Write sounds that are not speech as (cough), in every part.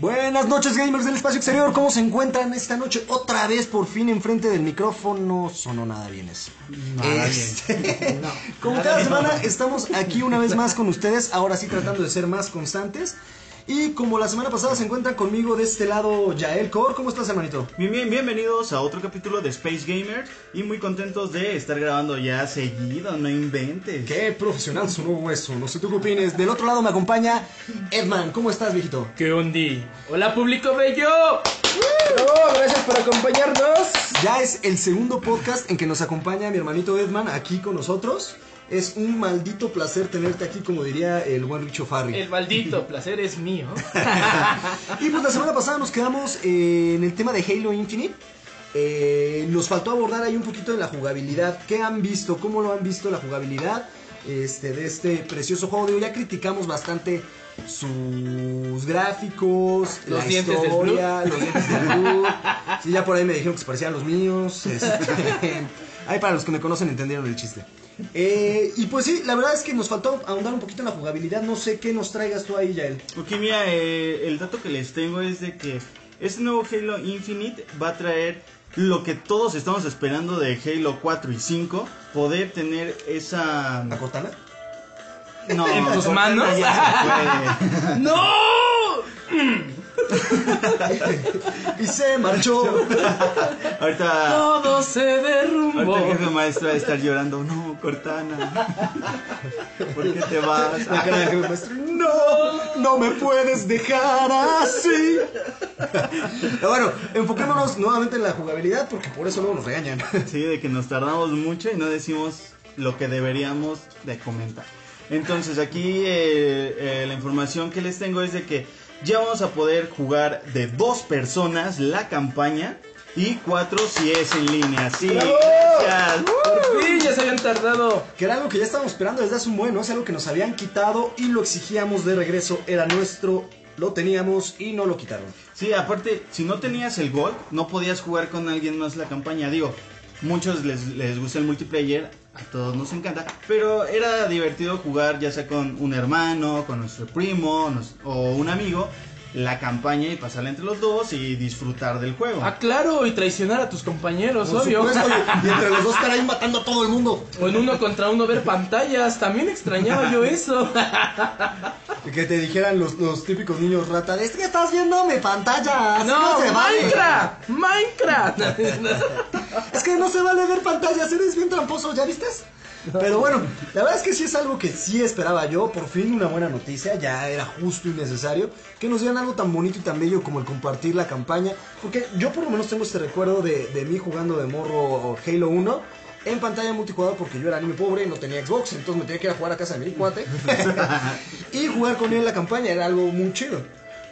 Buenas noches gamers del espacio exterior, ¿cómo se encuentran esta noche? Otra vez por fin enfrente del micrófono, sonó nada bien eso. Este, (laughs) (laughs) como cada semana estamos aquí una vez más con ustedes, ahora sí tratando de ser más constantes. Y como la semana pasada se encuentran conmigo de este lado Yael Cor, ¿cómo estás hermanito? Bien, bien, bienvenidos a otro capítulo de Space Gamers y muy contentos de estar grabando ya seguido, no inventes. Qué profesional sonó eso, no sé tú qué opines. Del otro lado me acompaña Edman, ¿cómo estás viejito? ¿Qué ondi? Hola público bello. Oh, gracias por acompañarnos. Ya es el segundo podcast en que nos acompaña mi hermanito Edman aquí con nosotros. Es un maldito placer tenerte aquí, como diría el buen Richo Farri. El maldito placer es mío. (laughs) Y pues la semana pasada nos quedamos eh, en el tema de Halo Infinite. Eh, nos faltó abordar ahí un poquito de la jugabilidad. ¿Qué han visto? ¿Cómo lo han visto la jugabilidad este, de este precioso juego? Digo, ya criticamos bastante sus gráficos, Los la dientes del historia, los dientes del Blue. Sí, ya por ahí me dijeron que se parecían a los míos. (laughs) este, (laughs) ahí para los que me conocen entendieron el chiste. Eh, y pues sí, la verdad es que nos faltó ahondar un poquito en la jugabilidad. No sé qué nos traigas tú ahí, Yael. Ok, mira, eh, el dato que les tengo es de que este nuevo Halo Infinite va a traer lo que todos estamos esperando de Halo 4 y 5, poder tener esa... ¿La Cortana? No, ¿En tus manos? ¡No! (laughs) (laughs) Y se marchó. Ahorita... Todo se derrumbó. Ahorita el jefe maestro va a estar llorando, no, Cortana. ¿Por qué te vas? La cara del jefe maestro, no, no me puedes dejar así. Pero bueno, enfoquémonos nuevamente en la jugabilidad porque por eso luego nos regañan. Sí, de que nos tardamos mucho y no decimos lo que deberíamos de comentar. Entonces aquí eh, eh, la información que les tengo es de que ya vamos a poder jugar de dos personas la campaña y cuatro si es en línea. Sí, gracias. Por fin ya se habían tardado. Que era algo que ya estábamos esperando desde hace un buen, ¿no? Es algo que nos habían quitado y lo exigíamos de regreso. Era nuestro, lo teníamos y no lo quitaron. Sí, aparte, si no tenías el Gold, no podías jugar con alguien más la campaña. Digo, muchos les, les gusta el multiplayer, a todos nos encanta, pero era divertido jugar ya sea con un hermano, con nuestro primo o un amigo, la campaña y pasarla entre los dos y disfrutar del juego. Ah, claro, y traicionar a tus compañeros, Por obvio. supuesto, y, (laughs) entre los dos estar ahí matando a todo el mundo. O en uno contra uno ver pantallas. También extrañaba yo eso. (laughs) Que te dijeran los, los típicos niños rata, es que estás viendo mi pantalla. así No, se vale". Minecraft. Minecraft. (laughs) Es que no se vale ver pantallas, eres bien tramposo, ¿ya viste? Pero bueno, la verdad es que sí es algo que sí esperaba yo, por fin una buena noticia, ya era justo y necesario que nos dieran algo tan bonito y tan bello como el compartir la campaña, porque yo por lo menos tengo este recuerdo de, de mí jugando de morro Halo 1 en pantalla multijugador porque yo era niño pobre y no tenía Xbox, entonces me tenía que ir a jugar a casa de mi cuate (laughs) y jugar con él la campaña era algo muy chido.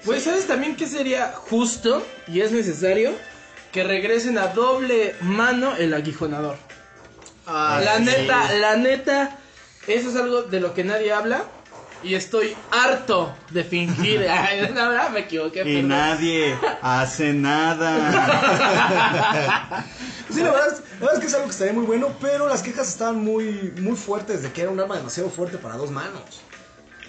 Pues sabes también que sería justo y es necesario que regresen a doble mano el aguijonador. Ah, la sí. neta, la neta, eso es algo de lo que nadie habla y estoy harto de fingir. (laughs) Ay, la verdad me equivoqué. Y perdón. nadie hace nada. (laughs) Sí, la verdad, es, la verdad es que es algo que estaría muy bueno, pero las quejas estaban muy, muy fuertes de que era un arma demasiado fuerte para dos manos.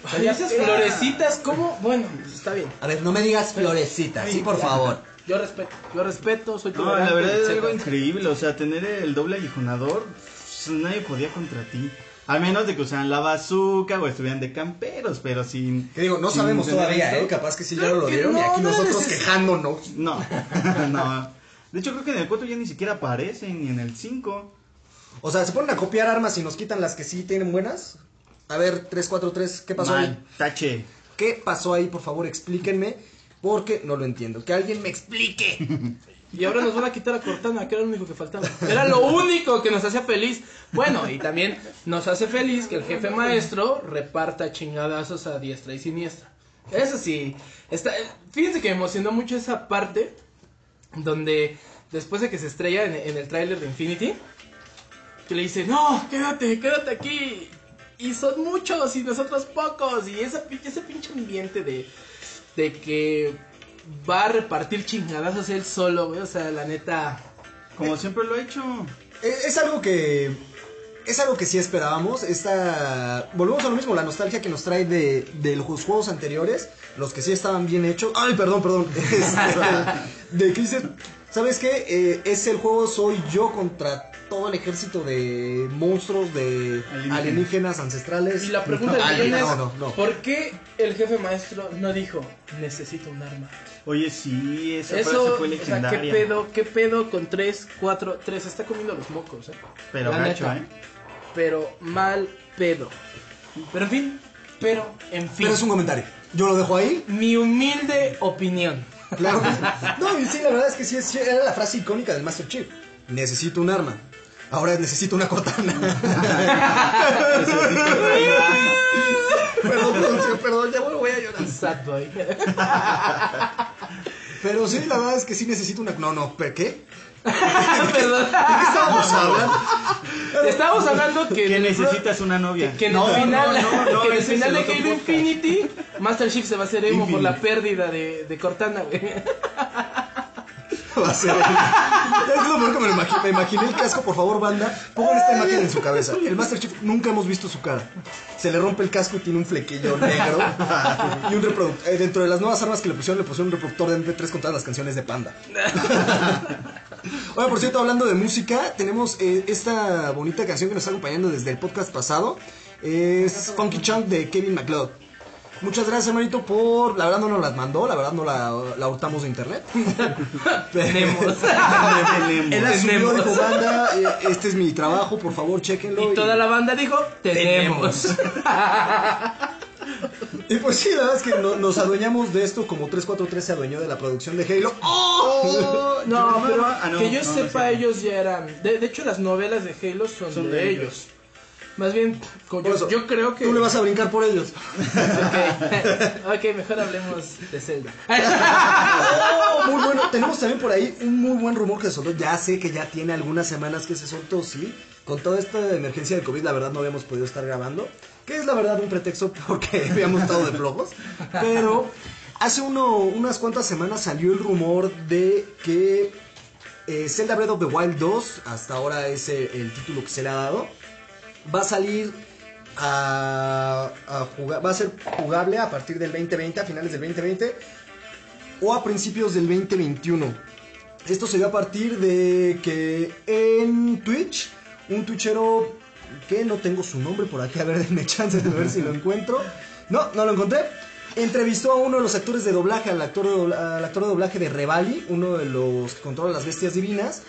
O sea, Ay, ya esas era- florecitas, ¿cómo? Bueno, pues está bien. A ver, no me digas florecita, sí, por favor. Yo respeto, yo respeto, soy No, tolerante. la verdad es algo increíble. O sea, tener el doble aguijonador, pues, nadie podía contra ti. A menos de que usaran la bazooka o estuvieran de camperos, pero sin. Que digo, no sin sabemos todavía, esto. ¿eh? Capaz que sí ya lo dieron y no, aquí no era nosotros neces- quejándonos. (laughs) No, (laughs) no. De hecho, creo que en el 4 ya ni siquiera aparecen, ni en el 5. O sea, ¿se ponen a copiar armas y nos quitan las que sí tienen buenas? A ver, 343, ¿qué pasó ahí? Tache. ¿Qué pasó ahí? Por favor, explíquenme, porque no lo entiendo. Que alguien me explique. Y ahora nos van a quitar a Cortana, que era lo único que faltaba. Era lo único que nos hacía feliz. Bueno, y también nos hace feliz que el jefe maestro reparta chingadazos a diestra y siniestra. Eso sí, está, fíjense que me emocionó mucho esa parte donde después de que se estrella en, en el tráiler de Infinity, que le dice, no, quédate, quédate aquí. Y son muchos y nosotros pocos. Y esa, ese pinche ambiente de, de que va a repartir chingadazos él solo, güey. O sea, la neta. Como siempre lo he hecho. Es, es algo que es algo que sí esperábamos. Esta... Volvemos a lo mismo, la nostalgia que nos trae de, de los juegos anteriores, los que sí estaban bien hechos. Ay, perdón, perdón. (laughs) Este, de que dices, ¿sabes qué? Eh, es el juego Soy yo contra todo el ejército de monstruos, de Alienígenas. alienígenas, ancestrales. Y la pregunta No, millón es, no, no, no. ¿por qué el jefe maestro no dijo, necesito un arma? Oye, sí, esa frase Eso, fue o sea, legendaria. ¿qué pedo, qué pedo con 3, 4, 3? Está comiendo los mocos, ¿eh? Pero La gacho, neta. ¿eh? Pero mal pedo. Pero en fin, pero en fin. Pero es un comentario. Yo lo dejo ahí. Mi humilde opinión. Claro que sí. No, y sí, la verdad es que sí, es- era la frase icónica del Master Chief. Necesito un arma. Ahora necesito una cortana. (laughs) perdón, perdón, perdón, ya voy a llorar. Sad boy. Pero sí, la verdad es que sí necesito una... No, no, ¿pero ¿qué? (laughs) Perdón. ¿De qué estábamos hablando? Estábamos hablando que, Que necesitas una novia. que en No, el final, no, no, no, que en el final de Halo. Infinity, Master Chief se va a hacer emo por la pérdida de, de Cortana, güey. (laughs) Va a ser él. Es lo peor que me lo imagi- me imaginé el casco, por favor, banda. Pongan esta imagen en su cabeza. El Master Chief nunca hemos visto su cara. Se le rompe el casco y tiene un flequillo negro. Y un reproductor. dentro de las nuevas armas que le pusieron, le pusieron un reproductor de MP3 con todas las canciones de Panda. Oye, por cierto, hablando de música, tenemos eh, esta bonita canción que nos está acompañando desde el podcast pasado. Es Funky Chunk de Kevin MacLeod. Muchas gracias, hermanito, por... La verdad no nos las mandó, la verdad no la, la hurtamos de internet. (laughs) Tenemos. (laughs) Él Tenemos. dijo, banda, eh, este es mi trabajo, por favor, chequenlo. Y toda la banda dijo, tenemos. (laughs) Y pues sí, la verdad es que no- nos adueñamos de esto como 343 se adueñó de la producción de Halo. ¡Oh! No, pero Ah, no, que yo no, sepa, ellos ya eran. De, de hecho, las novelas de Halo son, Son de, de ellos. ellos. Más bien, yo, eso, yo creo que. Tú le vas a brincar por ellos. Ok, (laughs) ok, mejor hablemos de Zelda. Oh, (laughs) muy bueno. Tenemos también por ahí un muy buen rumor que se soltó. Ya sé que ya tiene algunas semanas que se soltó, sí. Con toda esta emergencia de COVID, la verdad no habíamos podido estar grabando. Que es la verdad un pretexto porque (laughs) habíamos estado de flojos. Pero hace uno, unas cuantas semanas salió el rumor de que eh, Zelda Breath of the Wild 2, hasta ahora es eh, el título que se le ha dado, va a salir a, a jugar, va a ser jugable a partir del 2020, a finales del 2020 o a principios del 2021. Esto se dio a partir de que en Twitch, un twitchero que no tengo su nombre por aquí, a ver, (laughs) denme chance de ver si lo encuentro. No, no lo encontré. Entrevistó a uno de los actores de doblaje, al actor de, al actor de doblaje de Revali, uno de los que controla las bestias divinas,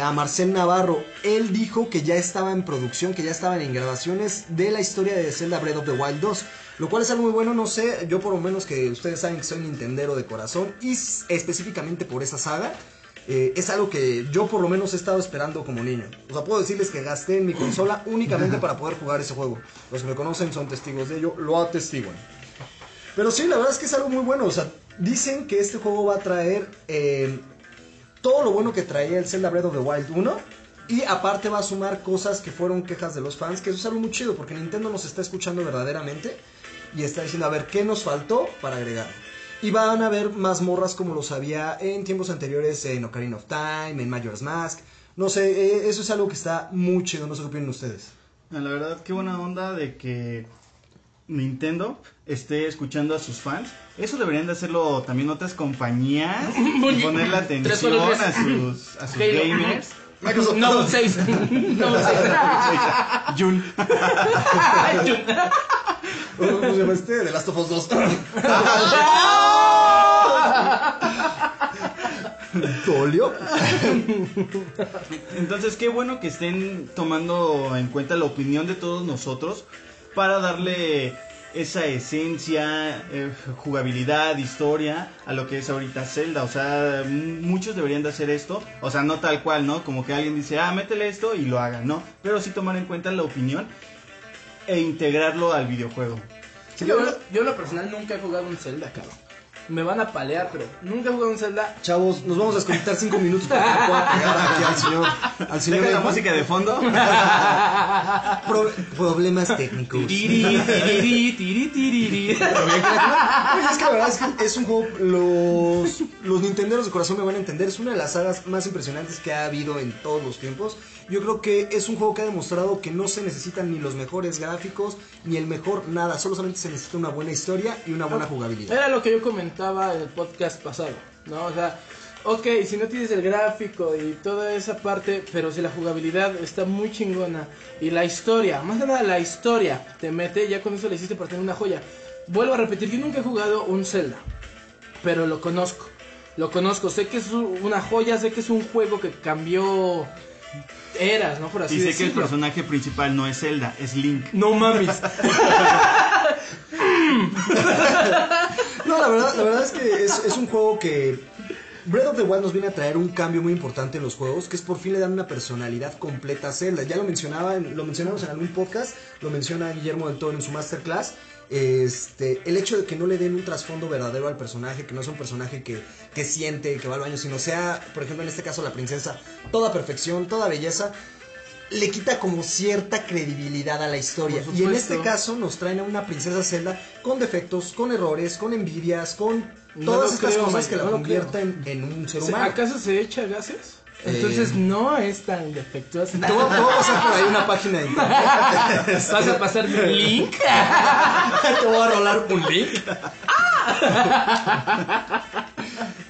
a Marcel Navarro. Él dijo que ya estaba en producción, que ya estaban en grabaciones de la historia de Zelda Breath of the Wild 2. Lo cual es algo muy bueno, no sé, yo por lo menos que ustedes saben que soy Nintendero de corazón y específicamente por esa saga. eh, es algo que yo por lo menos he estado esperando como niño. O sea, puedo decirles que gasté en mi consola únicamente para poder jugar ese juego. Los que me conocen son testigos de ello, lo atestiguan. Pero sí, la verdad es que es algo muy bueno. O sea, dicen que este juego va a traer eh, todo lo bueno que traía el Zelda Breath of the Wild 1. Y aparte va a sumar cosas que fueron quejas de los fans, que eso es algo muy chido, porque Nintendo nos está escuchando verdaderamente y está diciendo, a ver, ¿qué nos faltó para agregar? Y van a haber más morras como los había en tiempos anteriores en Ocarina of Time, en Majora's Mask. No sé, eh, eso es algo que está muy chido, no sé qué opinan ustedes. La verdad, qué buena onda de que Nintendo esté escuchando a sus fans. Eso deberían de hacerlo también otras compañías. (laughs) y ponerle atención a sus, a sus Halo. gamers. Microsoft, (laughs) No, 6. No, 6. (laughs) Jun. ¿Cómo se llama este? The Last of Us 2. ¿Dolió? Entonces, qué bueno que estén tomando en cuenta la opinión de todos nosotros para darle esa esencia, eh, jugabilidad, historia a lo que es ahorita Zelda. O sea, muchos deberían de hacer esto. O sea, no tal cual, ¿no? Como que alguien dice, ah, métele esto y lo hagan, ¿no? Pero sí tomar en cuenta la opinión e integrarlo al videojuego. Yo, yo en lo personal nunca he jugado un Zelda, cabrón. Me van a palear, pero nunca he jugado un Zelda. Chavos, nos vamos a desconectar cinco minutos para que pueda pegar aquí al señor. Al señor Deja la música de fondo. (laughs) Pro- problemas técnicos. Tiriri, tiriri, tiri, tiriri. (laughs) Oye, es que la verdad es que es un juego, los, los nintenderos de corazón me van a entender, es una de las sagas más impresionantes que ha habido en todos los tiempos. Yo creo que es un juego que ha demostrado que no se necesitan ni los mejores gráficos, ni el mejor nada, solamente se necesita una buena historia y una buena jugabilidad. Era lo que yo comentaba en el podcast pasado, ¿no? O sea, ok, si no tienes el gráfico y toda esa parte, pero si la jugabilidad está muy chingona y la historia, más que nada la historia te mete, ya con eso le hiciste para tener una joya. Vuelvo a repetir, yo nunca he jugado un Zelda, pero lo conozco. Lo conozco, sé que es un- una joya, sé que es un juego que cambió eras, ¿no? Por así Y sé que el personaje principal no es Zelda, es Link. No mames. (laughs) (laughs) No, la verdad, la verdad es que es, un juego que Breath of the Wild nos viene a traer un cambio muy importante en los juegos, que es por fin le dan una personalidad completa a Zelda. Ya lo mencionaba, en- lo mencionamos en algún podcast, lo menciona Guillermo del Toro en su masterclass. Este, el hecho de que no le den un trasfondo verdadero al personaje, que no es un personaje que, que siente, que va al baño, sino sea, por ejemplo, en este caso la princesa, toda perfección, toda belleza, le quita como cierta credibilidad a la historia. Y en este caso nos traen a una princesa Zelda con defectos, con errores, con envidias, con No todas estas creo, cosas que la no lo convierten en un ser ¿Se- humano. ¿Acaso se echa gases? Eh. Entonces no es tan defectuosa. A pasar por ahí una página de internet. (laughs) ¿Vas a pasar mi link? (laughs) te voy a rolar un link. (laughs)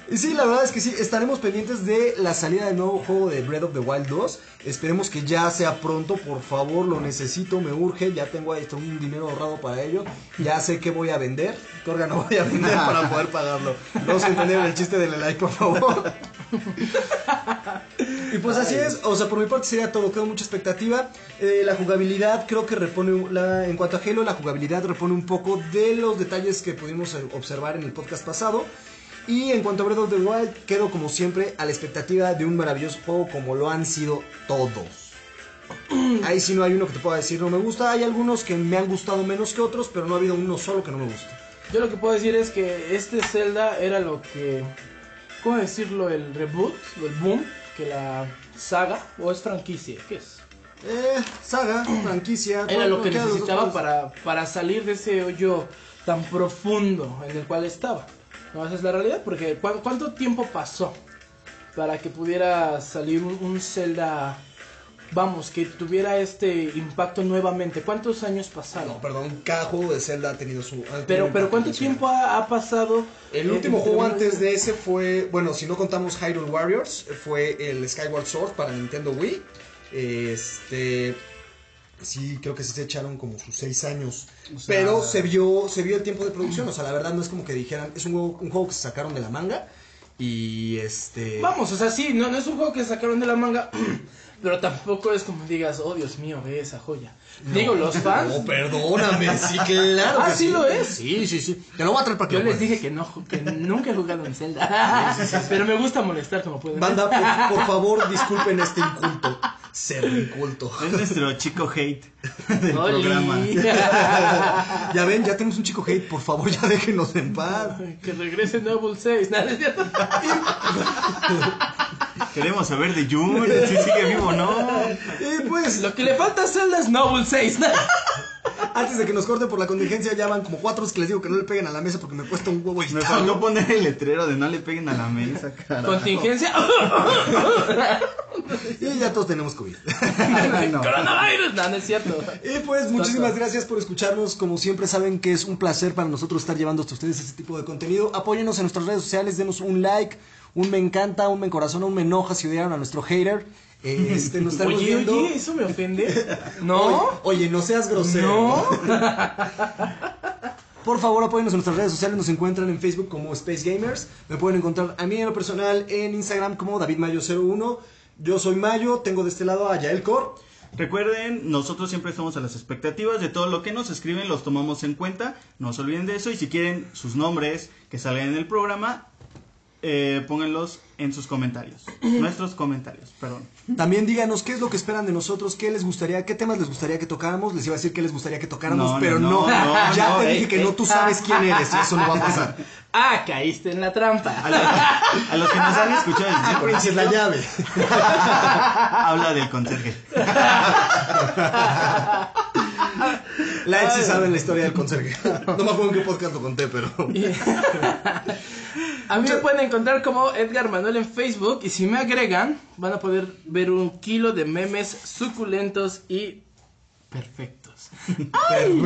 Y sí, la verdad es que sí, estaremos pendientes de la salida del nuevo juego de Breath of the Wild 2. Esperemos que ya sea pronto, por favor, lo necesito, me urge, ya tengo ahí un dinero ahorrado para ello. Ya sé que voy a vender, qué órgano voy a vender para poder pagarlo. No se entendieron el chiste del like, por favor. Y pues así es, o sea, por mi parte sería todo, quedó mucha expectativa. Eh, la jugabilidad creo que repone, la, en cuanto a Halo, la jugabilidad repone un poco de los detalles que pudimos observar en el podcast pasado. Y en cuanto a Breath of the Wild, quedo como siempre a la expectativa de un maravilloso juego como lo han sido todos. (clears throat) Ahí sí no hay uno que te pueda decir no me gusta, hay algunos que me han gustado menos que otros, pero no ha habido uno solo que no me guste. Yo lo que puedo decir es que este Zelda era lo que. ¿Cómo decirlo? El reboot, o el boom, que la saga, o es franquicia, ¿qué es? Eh, saga, (clears throat) franquicia. Era lo que necesitaba para, para salir de ese hoyo tan profundo en el cual estaba. No, esa es la realidad, porque ¿cu- ¿cuánto tiempo pasó para que pudiera salir un, un Zelda, vamos, que tuviera este impacto nuevamente? ¿Cuántos años No, pasaron? perdón, cada juego de Zelda ha tenido su. ha tenido Pero, pero ¿cuánto tiempo ha, ha pasado? El eh, último juego antes de ese fue, bueno, si no contamos Hyrule Warriors, fue el Skyward Sword para Nintendo Wii. Este, sí, creo que sí se echaron como sus seis años. O sea- pero se vio, se vio el tiempo de producción, o sea, la verdad no es como que dijeran, es un juego, un juego que se sacaron de la manga. Y este... Vamos, o sea, sí, no, no es un juego que sacaron de la manga, (clears throat) pero tampoco es como digas, oh Dios mío, ve esa joya. Digo, los fans, No, perdóname, sí, claro. Ah, que ¿sí lo es? Sí, sí, sí. Te lo voy a traer para que yo lo les dije que no, que nunca he jugado en Zelda, pero me gusta molestar como pueden ver. Banda, por, por favor, disculpen este inculto. Ser inculto. Es nuestro chico hate del Oli. programa. (laughs) Ya ven, ya tenemos un chico hate, por favor, ya déjenos en paz. que regrese Noble 6, (laughs) nada, es cierto. (laughs) Queremos saber de Jun, si sigue vivo o no. Y pues, Lo que le falta a Zelda es Noble 6, antes de que nos corten por la contingencia, ya van como cuatro que les digo que no le peguen a la mesa porque me cuesta un huevo Me editarlo. faltó poner el letrero de no le peguen a la mesa, carajo. Contingencia. Y ya todos tenemos COVID. No. Coronavirus, no, no es cierto. Y pues, muchísimas gracias por escucharnos. Como siempre, saben que es un placer para nosotros estar llevando hasta ustedes este tipo de contenido. Apóyenos en nuestras redes sociales, denos un like, un me encanta, un me encorazona, un me enoja si odiaron a nuestro hater. Este, nos estaremos Oye, viendo. oye, eso me ofende. (laughs) ¿No? Oye, oye, no seas grosero. ¿No? (laughs) Por favor, apóyennos en nuestras redes sociales. Nos encuentran en Facebook como Space Gamers. Me pueden encontrar a mí en lo personal en Instagram como DavidMayo01. Yo soy Mayo, tengo de este lado a Yael Cor. Recuerden, nosotros siempre estamos a las expectativas de todo lo que nos escriben, los tomamos en cuenta. No se olviden de eso. Y si quieren sus nombres que salgan en el programa, eh, pónganlos en sus comentarios. Nuestros comentarios, perdón. También díganos qué es lo que esperan de nosotros, qué les gustaría, qué temas les gustaría que tocáramos. Les iba a decir qué les gustaría que tocáramos, No, pero no. no, no, ya no, te eh, dije que no, tú sabes quién eres eso no va a pasar. (laughs) Ah, caíste en la trampa. A, la- a los que nos han escuchado desde siempre, Prince es la llave. (laughs) habla del conserje. La Ed sí sabe la historia del conserje. (laughs) No me acuerdo en qué podcast lo conté, pero. A mí me pueden encontrar como Edgar Manuel en Facebook y si me agregan van a poder ver un kilo de memes suculentos y perfectos. (laughs)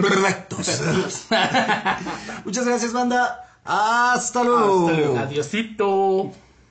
Perfectos. (laughs) Muchas gracias, banda. Hasta luego. Hasta luego. Adiosito.